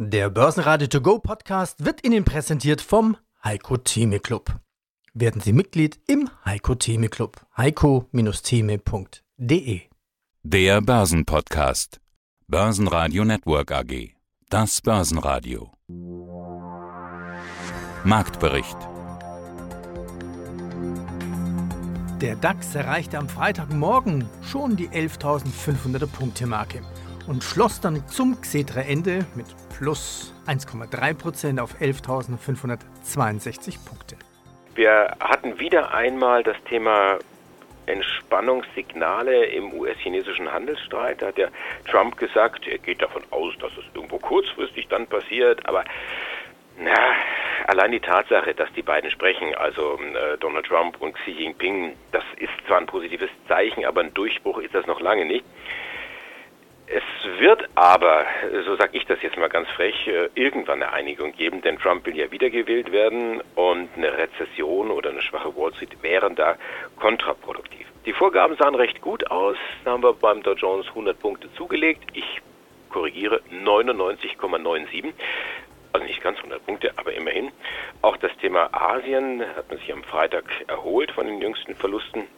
Der Börsenradio To Go Podcast wird Ihnen präsentiert vom Heiko Theme Club. Werden Sie Mitglied im Heiko Theme Club. heiko-theme.de Der Börsenpodcast. Börsenradio Network AG. Das Börsenradio. Marktbericht. Der DAX erreichte am Freitagmorgen schon die 11.500er Punkte Marke und schloss dann zum Xetra-Ende mit plus 1,3% auf 11.562 Punkte. Wir hatten wieder einmal das Thema Entspannungssignale im US-chinesischen Handelsstreit. Da hat der Trump gesagt, er geht davon aus, dass es irgendwo kurzfristig dann passiert, aber na, allein die Tatsache, dass die beiden sprechen, also äh, Donald Trump und Xi Jinping, das ist zwar ein positives Zeichen, aber ein Durchbruch ist das noch lange nicht. Es wird aber, so sage ich das jetzt mal ganz frech, äh, irgendwann eine Einigung geben, denn Trump will ja wiedergewählt werden und eine Rezession oder eine schwache Wall Street wären da kontraproduktiv. Die Vorgaben sahen recht gut aus. Da haben wir beim Dow Jones 100 Punkte zugelegt. Ich korrigiere 99,97. Also nicht ganz 100 Punkte, aber immerhin. Auch das Thema Asien hat man sich am Freitag erholt von den jüngsten Verlusten.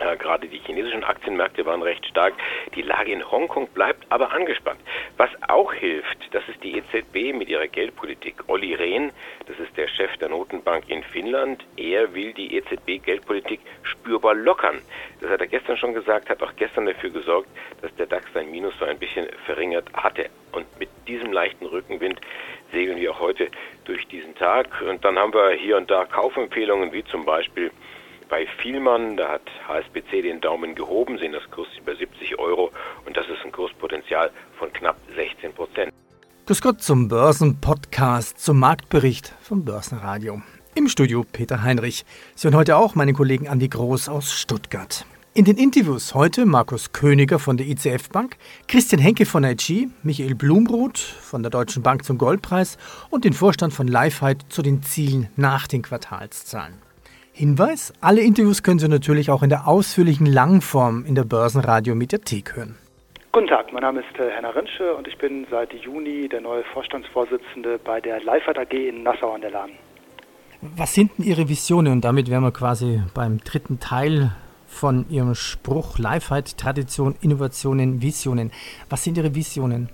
Äh, gerade die chinesischen Aktienmärkte waren recht stark. Die Lage in Hongkong bleibt aber angespannt. Was auch hilft, das ist die EZB mit ihrer Geldpolitik. Olli Rehn, das ist der Chef der Notenbank in Finnland, er will die EZB-Geldpolitik spürbar lockern. Das hat er gestern schon gesagt, hat auch gestern dafür gesorgt, dass der DAX sein Minus so ein bisschen verringert hatte. Und mit diesem leichten Rückenwind segeln wir auch heute durch diesen Tag. Und dann haben wir hier und da Kaufempfehlungen, wie zum Beispiel bei Vielmann, da hat HSBC den Daumen gehoben, sehen das Kurs über 70 Euro und das ist ein Kurspotenzial von knapp 16 Prozent. Grüß Gott zum Börsenpodcast, zum Marktbericht vom Börsenradio. Im Studio Peter Heinrich. Sie hören heute auch meine Kollegen Andi Groß aus Stuttgart. In den Interviews heute Markus Königer von der ICF Bank, Christian Henke von IG, Michael Blumroth von der Deutschen Bank zum Goldpreis und den Vorstand von Lifeheit zu den Zielen nach den Quartalszahlen. Hinweis, alle Interviews können Sie natürlich auch in der ausführlichen Langform in der Börsenradio Mediathek hören. Guten Tag, mein Name ist äh, Henner Rinsche und ich bin seit Juni der neue Vorstandsvorsitzende bei der Leifert AG in Nassau an der Lahn. Was sind denn Ihre Visionen? Und damit wären wir quasi beim dritten Teil von Ihrem Spruch Leifheit, Tradition, Innovationen, Visionen. Was sind Ihre Visionen?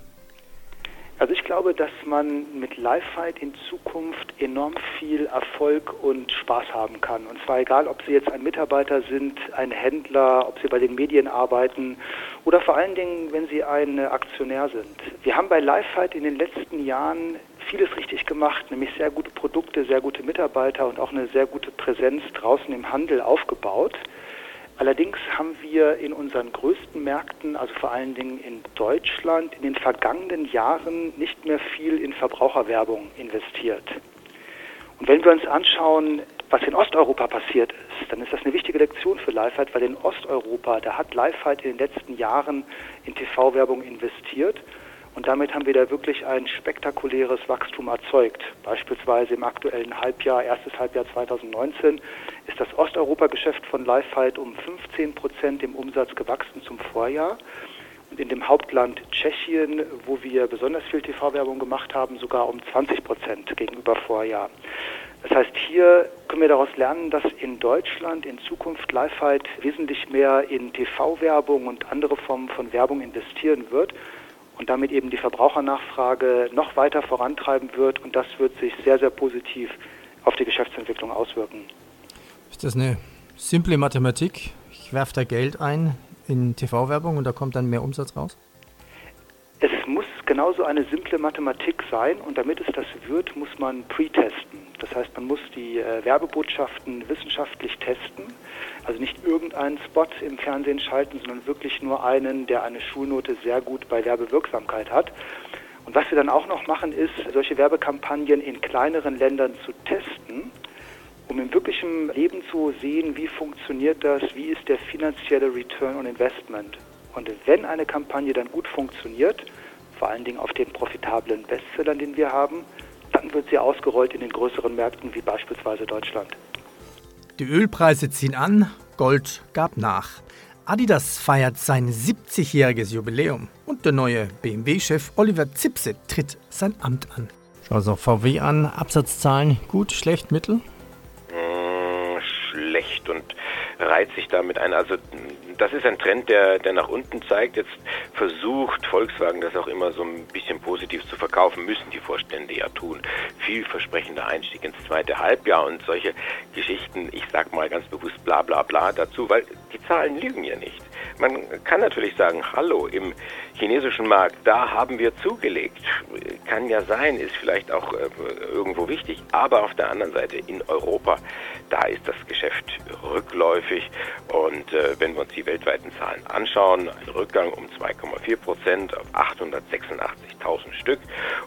Ich glaube, dass man mit Livefight in Zukunft enorm viel Erfolg und Spaß haben kann. Und zwar egal, ob Sie jetzt ein Mitarbeiter sind, ein Händler, ob Sie bei den Medien arbeiten oder vor allen Dingen, wenn Sie ein Aktionär sind. Wir haben bei Livefight in den letzten Jahren vieles richtig gemacht, nämlich sehr gute Produkte, sehr gute Mitarbeiter und auch eine sehr gute Präsenz draußen im Handel aufgebaut. Allerdings haben wir in unseren größten Märkten, also vor allen Dingen in Deutschland, in den vergangenen Jahren nicht mehr viel in Verbraucherwerbung investiert. Und wenn wir uns anschauen, was in Osteuropa passiert ist, dann ist das eine wichtige Lektion für Lifeheit, weil in Osteuropa, da hat Lifeheit in den letzten Jahren in TV-Werbung investiert und damit haben wir da wirklich ein spektakuläres Wachstum erzeugt. Beispielsweise im aktuellen Halbjahr, erstes Halbjahr 2019, ist das Osteuropa-Geschäft von Lifefight um 15 Prozent im Umsatz gewachsen zum Vorjahr. Und in dem Hauptland Tschechien, wo wir besonders viel TV-Werbung gemacht haben, sogar um 20 Prozent gegenüber Vorjahr. Das heißt, hier können wir daraus lernen, dass in Deutschland in Zukunft Lifefight wesentlich mehr in TV-Werbung und andere Formen von Werbung investieren wird und damit eben die Verbrauchernachfrage noch weiter vorantreiben wird und das wird sich sehr, sehr positiv auf die Geschäftsentwicklung auswirken. Ist das eine simple Mathematik? Ich werfe da Geld ein in TV-Werbung und da kommt dann mehr Umsatz raus? Genauso eine simple Mathematik sein und damit es das wird, muss man pre-testen. Das heißt, man muss die äh, Werbebotschaften wissenschaftlich testen. Also nicht irgendeinen Spot im Fernsehen schalten, sondern wirklich nur einen, der eine Schulnote sehr gut bei Werbewirksamkeit hat. Und was wir dann auch noch machen, ist, solche Werbekampagnen in kleineren Ländern zu testen, um im wirklichen Leben zu sehen, wie funktioniert das, wie ist der finanzielle Return on Investment. Und wenn eine Kampagne dann gut funktioniert, vor allen Dingen auf den profitablen Bestsellern, den wir haben, dann wird sie ausgerollt in den größeren Märkten wie beispielsweise Deutschland. Die Ölpreise ziehen an, Gold gab nach. Adidas feiert sein 70-jähriges Jubiläum und der neue BMW-Chef Oliver Zipse tritt sein Amt an. Schau so VW an, Absatzzahlen gut, schlecht, mittel? Schlecht und reiht sich damit ein. Also das ist ein Trend, der, der nach unten zeigt. Jetzt versucht Volkswagen das auch immer so ein bisschen positiv zu verkaufen, müssen die Vorstände ja tun. Vielversprechender Einstieg ins zweite Halbjahr und solche Geschichten, ich sag mal ganz bewusst bla bla bla dazu, weil die Zahlen lügen ja nicht. Man kann natürlich sagen, hallo, im chinesischen Markt, da haben wir zugelegt. Kann ja sein, ist vielleicht auch äh, irgendwo wichtig, aber auf der anderen Seite in Europa, da ist das Geschäft rückläufig und äh, wenn wir uns die weltweiten Zahlen anschauen, ein Rückgang um 2,4 Prozent auf 886.000 Stück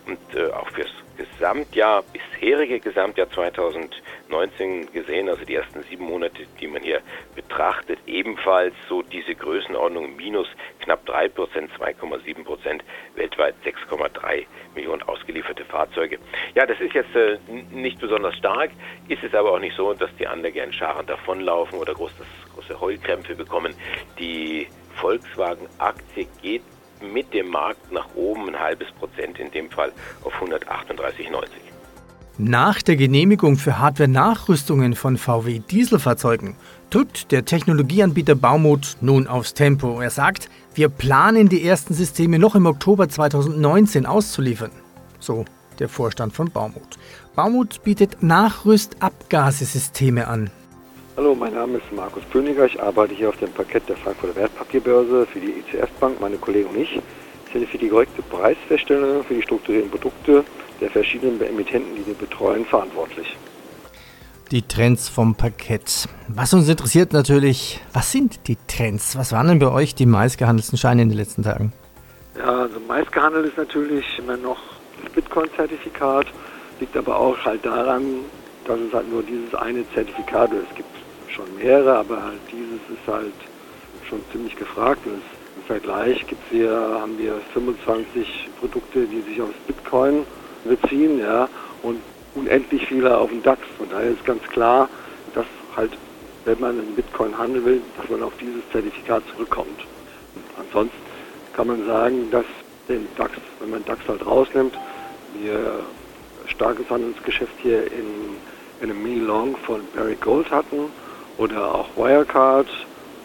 und äh, auch fürs Gesamtjahr, bisherige Gesamtjahr 2019 gesehen, also die ersten sieben Monate, die man hier betrachtet, ebenfalls so diese Größenordnung minus knapp 3 Prozent, 2,7 Prozent, weltweit 6,3 Millionen ausgelieferte Fahrzeuge. Ja, das ist jetzt äh, nicht besonders stark, ist es aber auch nicht so, dass die Anleger in Scharen davonlaufen oder groß, große Heulkrämpfe bekommen. Die Volkswagen-Aktie geht mit dem Markt nach oben ein halbes Prozent, in dem Fall auf 138,90. Nach der Genehmigung für Hardware-Nachrüstungen von VW-Dieselfahrzeugen drückt der Technologieanbieter Baumut nun aufs Tempo. Er sagt, wir planen die ersten Systeme noch im Oktober 2019 auszuliefern. So der Vorstand von Baumut. Baumut bietet Nachrüstabgasesysteme an. Hallo, mein Name ist Markus Pöniger. Ich arbeite hier auf dem Parkett der Frankfurter Wertpapierbörse für die ICF Bank, meine Kollegen und ich. Sind für die korrekte Preisfeststellung für die strukturierten Produkte der verschiedenen Emittenten, die wir betreuen, verantwortlich. Die Trends vom Parkett. Was uns interessiert natürlich, was sind die Trends? Was waren denn bei euch die meistgehandelten Scheine in den letzten Tagen? Ja, also meistgehandelt ist natürlich immer noch das Bitcoin-Zertifikat, liegt aber auch halt daran, dass es halt nur dieses eine Zertifikat ist. Es gibt schon mehrere, aber halt dieses ist halt schon ziemlich gefragt. Und Im Vergleich gibt's hier, haben wir 25 Produkte, die sich aus Bitcoin beziehen, ja, und unendlich viele auf dem DAX. Und daher ist ganz klar, dass halt, wenn man in Bitcoin handeln will, dass man auf dieses Zertifikat zurückkommt. Und ansonsten kann man sagen, dass den DAX, wenn man DAX halt rausnimmt, wir starkes Handelsgeschäft hier in, in einem Mini-Long von Barry Gold hatten oder auch Wirecard.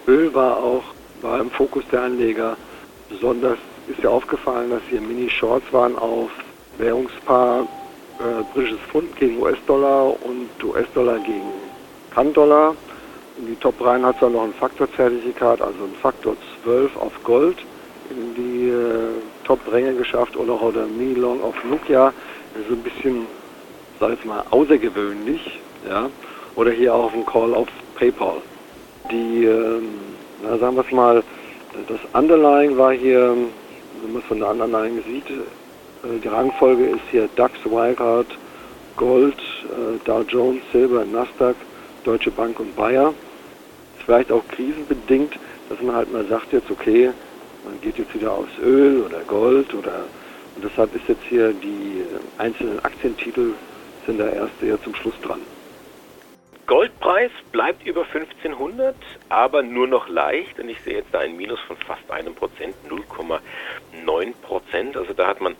Öl war auch war im Fokus der Anleger. Besonders ist ja aufgefallen, dass hier Mini-Shorts waren auf Währungspaar äh, britisches Pfund gegen US-Dollar und US-Dollar gegen Kann-Dollar. In die Top 3 hat es dann noch ein Faktorzertifikat, also ein Faktor 12 auf Gold in die äh, Top-Ränge geschafft oder auch der Mini-Long auf Nokia. Ist ein bisschen, sag ich mal, außergewöhnlich. Ja? Oder hier auch ein Call auf PayPal. Die, ähm, na, sagen wir es mal, das Underlying war hier, wenn man es von der Underlying sieht, äh, die Rangfolge ist hier DAX, Wirecard, Gold, äh, Dow Jones, Silber, Nasdaq, Deutsche Bank und Bayer. Ist vielleicht auch krisenbedingt, dass man halt mal sagt jetzt, okay, man geht jetzt wieder aufs Öl oder Gold oder und deshalb ist jetzt hier die äh, einzelnen Aktientitel sind da erst eher zum Schluss dran. Goldpreis bleibt über 1500, aber nur noch leicht. Und ich sehe jetzt da ein Minus von fast einem Prozent, 0,9 Prozent. Also da hat man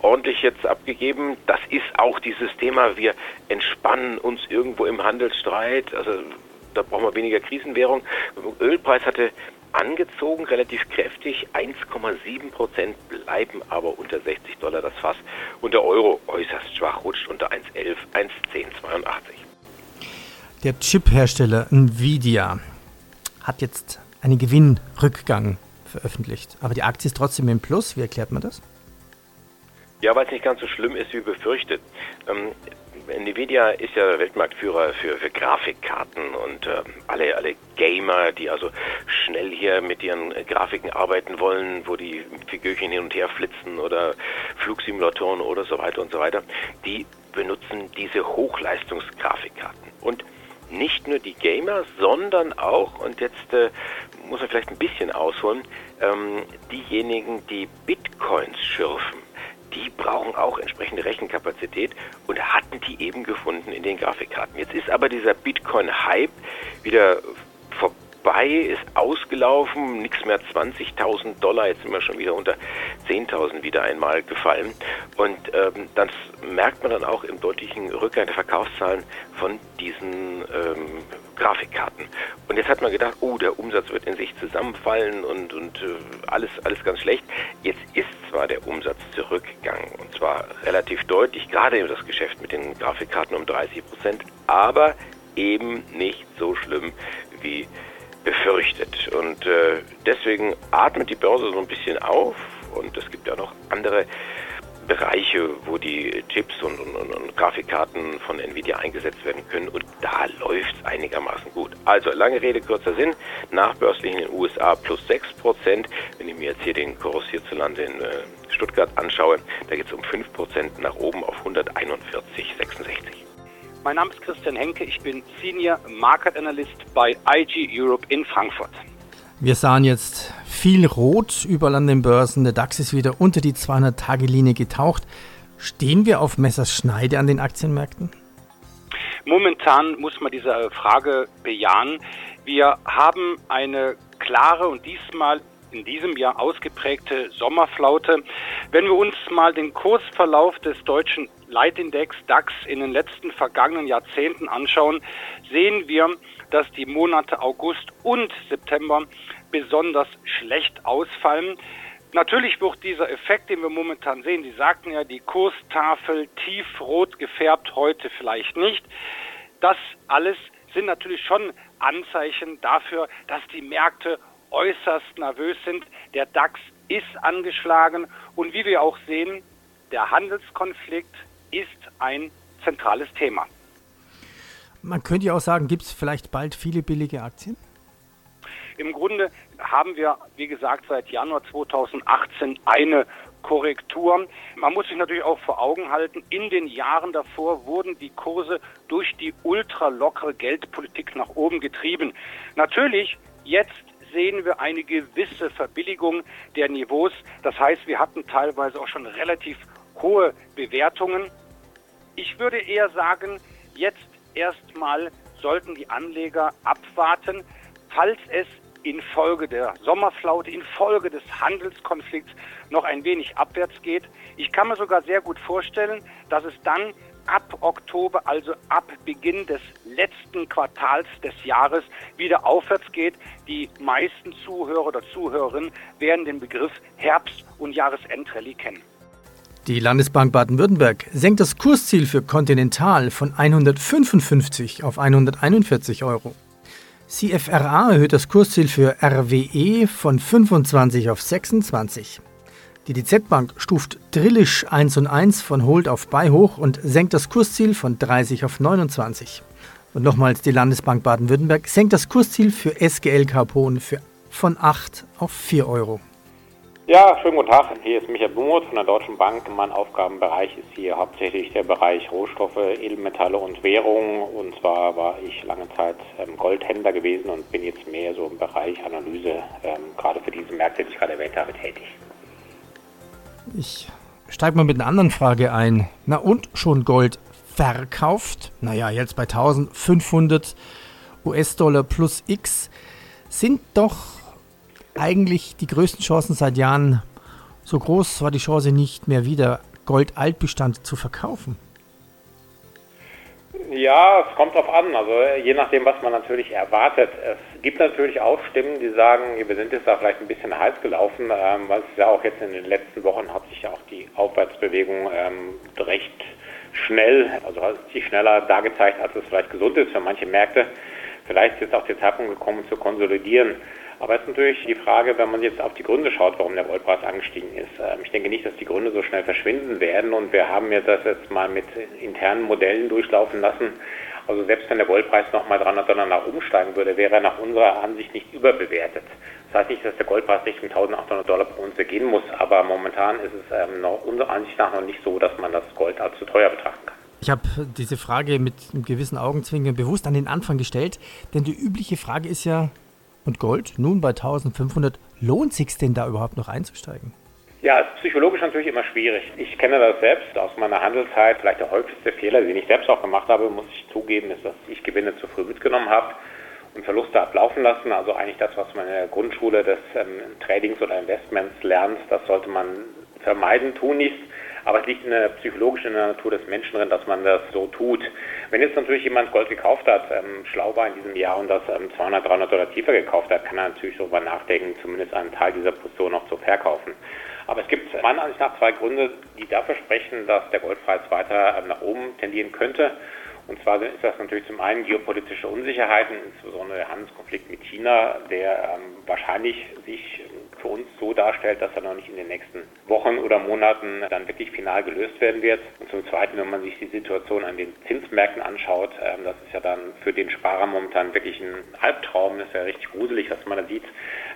ordentlich jetzt abgegeben. Das ist auch dieses Thema, wir entspannen uns irgendwo im Handelsstreit. Also da brauchen wir weniger Krisenwährung. Ölpreis hatte angezogen, relativ kräftig. 1,7 Prozent bleiben aber unter 60 Dollar das Fass. Und der Euro äußerst schwach, rutscht unter 1,11, 1,1082. Der Chip-Hersteller Nvidia hat jetzt einen Gewinnrückgang veröffentlicht. Aber die Aktie ist trotzdem im Plus. Wie erklärt man das? Ja, weil es nicht ganz so schlimm ist wie befürchtet. Ähm, Nvidia ist ja Weltmarktführer für, für Grafikkarten und äh, alle, alle Gamer, die also schnell hier mit ihren Grafiken arbeiten wollen, wo die Figürchen hin und her flitzen oder Flugsimulatoren oder so weiter und so weiter, die benutzen diese Hochleistungsgrafikkarten. Und nicht nur die Gamer, sondern auch, und jetzt äh, muss man vielleicht ein bisschen ausholen, ähm, diejenigen, die Bitcoins schürfen, die brauchen auch entsprechende Rechenkapazität und hatten die eben gefunden in den Grafikkarten. Jetzt ist aber dieser Bitcoin-Hype wieder vorbei ist ausgelaufen, nichts mehr 20.000 Dollar, jetzt sind wir schon wieder unter 10.000 wieder einmal gefallen. Und ähm, das merkt man dann auch im deutlichen Rückgang der Verkaufszahlen von diesen ähm, Grafikkarten. Und jetzt hat man gedacht, oh, der Umsatz wird in sich zusammenfallen und, und äh, alles, alles ganz schlecht. Jetzt ist zwar der Umsatz zurückgegangen und zwar relativ deutlich, gerade das Geschäft mit den Grafikkarten um 30 Prozent, aber eben nicht so schlimm wie befürchtet. Und äh, deswegen atmet die Börse so ein bisschen auf und es gibt ja noch andere Bereiche, wo die Chips und, und, und, Grafikkarten von Nvidia eingesetzt werden können und da läuft es einigermaßen gut. Also lange Rede, kurzer Sinn, nachbörslich in den USA plus 6%. Wenn ich mir jetzt hier den Kurs hierzulande in äh, Stuttgart anschaue, da geht es um 5% nach oben auf 141,66. Mein Name ist Christian Henke, ich bin Senior Market Analyst bei IG Europe in Frankfurt. Wir sahen jetzt viel Rot überall an den Börsen. Der DAX ist wieder unter die 200-Tage-Linie getaucht. Stehen wir auf Messerschneide an den Aktienmärkten? Momentan muss man diese Frage bejahen. Wir haben eine klare und diesmal in diesem Jahr ausgeprägte Sommerflaute. Wenn wir uns mal den Kursverlauf des deutschen Leitindex DAX in den letzten vergangenen Jahrzehnten anschauen, sehen wir, dass die Monate August und September besonders schlecht ausfallen. Natürlich wird dieser Effekt, den wir momentan sehen, Sie sagten ja, die Kurstafel tiefrot gefärbt, heute vielleicht nicht. Das alles sind natürlich schon Anzeichen dafür, dass die Märkte äußerst nervös sind. Der DAX ist angeschlagen und wie wir auch sehen, der Handelskonflikt ist ein zentrales Thema. Man könnte ja auch sagen, gibt es vielleicht bald viele billige Aktien? Im Grunde haben wir, wie gesagt, seit Januar 2018 eine Korrektur. Man muss sich natürlich auch vor Augen halten, in den Jahren davor wurden die Kurse durch die ultralockere Geldpolitik nach oben getrieben. Natürlich, jetzt sehen wir eine gewisse Verbilligung der Niveaus. Das heißt, wir hatten teilweise auch schon relativ hohe Bewertungen. Ich würde eher sagen, jetzt erstmal sollten die Anleger abwarten, falls es infolge der Sommerflaute, infolge des Handelskonflikts noch ein wenig abwärts geht. Ich kann mir sogar sehr gut vorstellen, dass es dann ab Oktober, also ab Beginn des letzten Quartals des Jahres, wieder aufwärts geht. Die meisten Zuhörer oder Zuhörerinnen werden den Begriff Herbst- und Jahresendrallye kennen. Die Landesbank Baden-Württemberg senkt das Kursziel für Continental von 155 auf 141 Euro. CFRA erhöht das Kursziel für RWE von 25 auf 26. Die DZ Bank stuft Drillisch 1 und 1 von Hold auf Buy hoch und senkt das Kursziel von 30 auf 29. Und nochmals die Landesbank Baden-Württemberg senkt das Kursziel für SGL Carbon für von 8 auf 4 Euro. Ja, schönen guten Tag. Hier ist Michael Bummuth von der Deutschen Bank. Mein Aufgabenbereich ist hier hauptsächlich der Bereich Rohstoffe, Edelmetalle und Währungen. Und zwar war ich lange Zeit ähm, Goldhändler gewesen und bin jetzt mehr so im Bereich Analyse, ähm, gerade für diese Märkte, die ich gerade erwähnt habe, tätig. Ich steige mal mit einer anderen Frage ein. Na und schon Gold verkauft? Naja, jetzt bei 1500 US-Dollar plus X sind doch eigentlich die größten Chancen seit Jahren. So groß war die Chance nicht mehr wieder Gold-Altbestand zu verkaufen. Ja, es kommt drauf an. Also je nachdem, was man natürlich erwartet. Es gibt natürlich auch Stimmen, die sagen, wir sind jetzt da vielleicht ein bisschen heiß gelaufen, ähm, weil es ja auch jetzt in den letzten Wochen hat sich ja auch die Aufwärtsbewegung ähm, recht schnell, also hat sich schneller dargezeigt, als es vielleicht gesund ist für manche Märkte. Vielleicht ist auch der Zeitpunkt gekommen zu konsolidieren. Aber es ist natürlich die Frage, wenn man jetzt auf die Gründe schaut, warum der Goldpreis angestiegen ist. Ähm, ich denke nicht, dass die Gründe so schnell verschwinden werden und wir haben ja das jetzt mal mit internen Modellen durchlaufen lassen. Also selbst wenn der Goldpreis nochmal 300 Dollar nach oben würde, wäre er nach unserer Ansicht nicht überbewertet. Das heißt nicht, dass der Goldpreis Richtung 1800 Dollar pro Unze gehen muss, aber momentan ist es ähm, noch unserer Ansicht nach noch nicht so, dass man das Gold als zu teuer betrachten kann. Ich habe diese Frage mit einem gewissen Augenzwinkern bewusst an den Anfang gestellt, denn die übliche Frage ist ja, und Gold nun bei 1500. Lohnt sich denn da überhaupt noch einzusteigen? Ja, ist psychologisch natürlich immer schwierig. Ich kenne das selbst aus meiner Handelszeit. Vielleicht der häufigste Fehler, den ich selbst auch gemacht habe, muss ich zugeben, ist, dass ich Gewinne zu früh mitgenommen habe und Verluste ablaufen lassen. Also eigentlich das, was man in der Grundschule des ähm, Tradings oder Investments lernt, das sollte man vermeiden, tun nicht. Aber es liegt in der psychologischen in der Natur des Menschen drin, dass man das so tut. Wenn jetzt natürlich jemand Gold gekauft hat, ähm, schlau war in diesem Jahr und das ähm, 200, 300 oder tiefer gekauft hat, kann er natürlich darüber nachdenken, zumindest einen Teil dieser Position noch zu verkaufen. Aber es gibt meiner Ansicht nach zwei Gründe, die dafür sprechen, dass der Goldpreis weiter ähm, nach oben tendieren könnte. Und zwar ist das natürlich zum einen geopolitische Unsicherheiten, insbesondere der Handelskonflikt mit China, der ähm, wahrscheinlich sich für uns so darstellt, dass er noch nicht in den nächsten Wochen oder Monaten dann wirklich final gelöst werden wird. Und zum Zweiten, wenn man sich die Situation an den Zinsmärkten anschaut, ähm, das ist ja dann für den Sparer momentan wirklich ein Albtraum, das ist ja richtig gruselig, was man da sieht.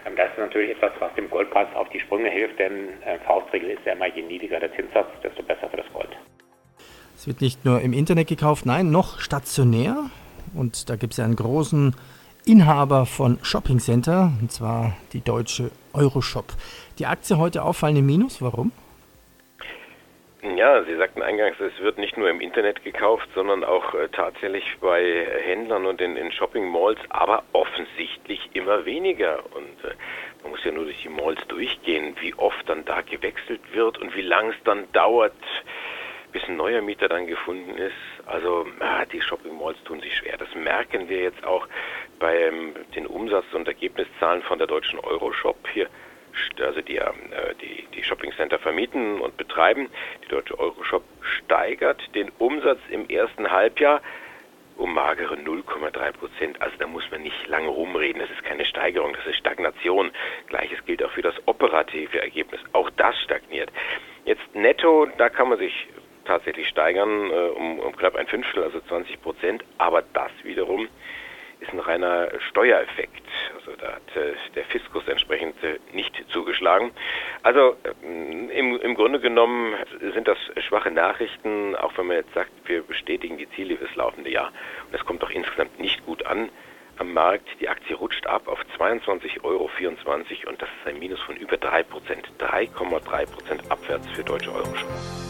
Ähm, das ist natürlich etwas, was dem Goldpreis auf die Sprünge hilft, denn äh, Faustregel ist ja immer, je niedriger der Zinssatz, desto besser für das Gold. Es wird nicht nur im Internet gekauft, nein, noch stationär. Und da gibt es ja einen großen Inhaber von Shopping Center, und zwar die deutsche Euroshop. Die Aktie heute auffallende Minus, warum? Ja, Sie sagten eingangs, es wird nicht nur im Internet gekauft, sondern auch äh, tatsächlich bei Händlern und in, in Shopping Malls, aber offensichtlich immer weniger. Und äh, man muss ja nur durch die Malls durchgehen, wie oft dann da gewechselt wird und wie lang es dann dauert, bis ein neuer Mieter dann gefunden ist. Also ah, die Shopping Malls tun sich schwer. Das merken wir jetzt auch bei ähm, den Umsatz- und Ergebniszahlen von der deutschen Euroshop hier. Also die, äh, die, die Shopping Center vermieten und betreiben. Die deutsche Euroshop steigert den Umsatz im ersten Halbjahr um magere 0,3 Prozent. Also da muss man nicht lange rumreden. Das ist keine Steigerung, das ist Stagnation. Gleiches gilt auch für das operative Ergebnis. Auch das stagniert. Jetzt netto, da kann man sich tatsächlich steigern äh, um, um knapp ein Fünftel, also 20 Prozent. Aber das wiederum ist ein reiner Steuereffekt. Also da hat äh, der Fiskus entsprechend äh, nicht zugeschlagen. Also äh, im, im Grunde genommen sind das schwache Nachrichten, auch wenn man jetzt sagt, wir bestätigen die Ziele fürs laufende Jahr. Und das kommt doch insgesamt nicht gut an am Markt. Die Aktie rutscht ab auf 22,24 Euro und das ist ein Minus von über 3 Prozent. 3,3 Prozent abwärts für deutsche Euro-Shows.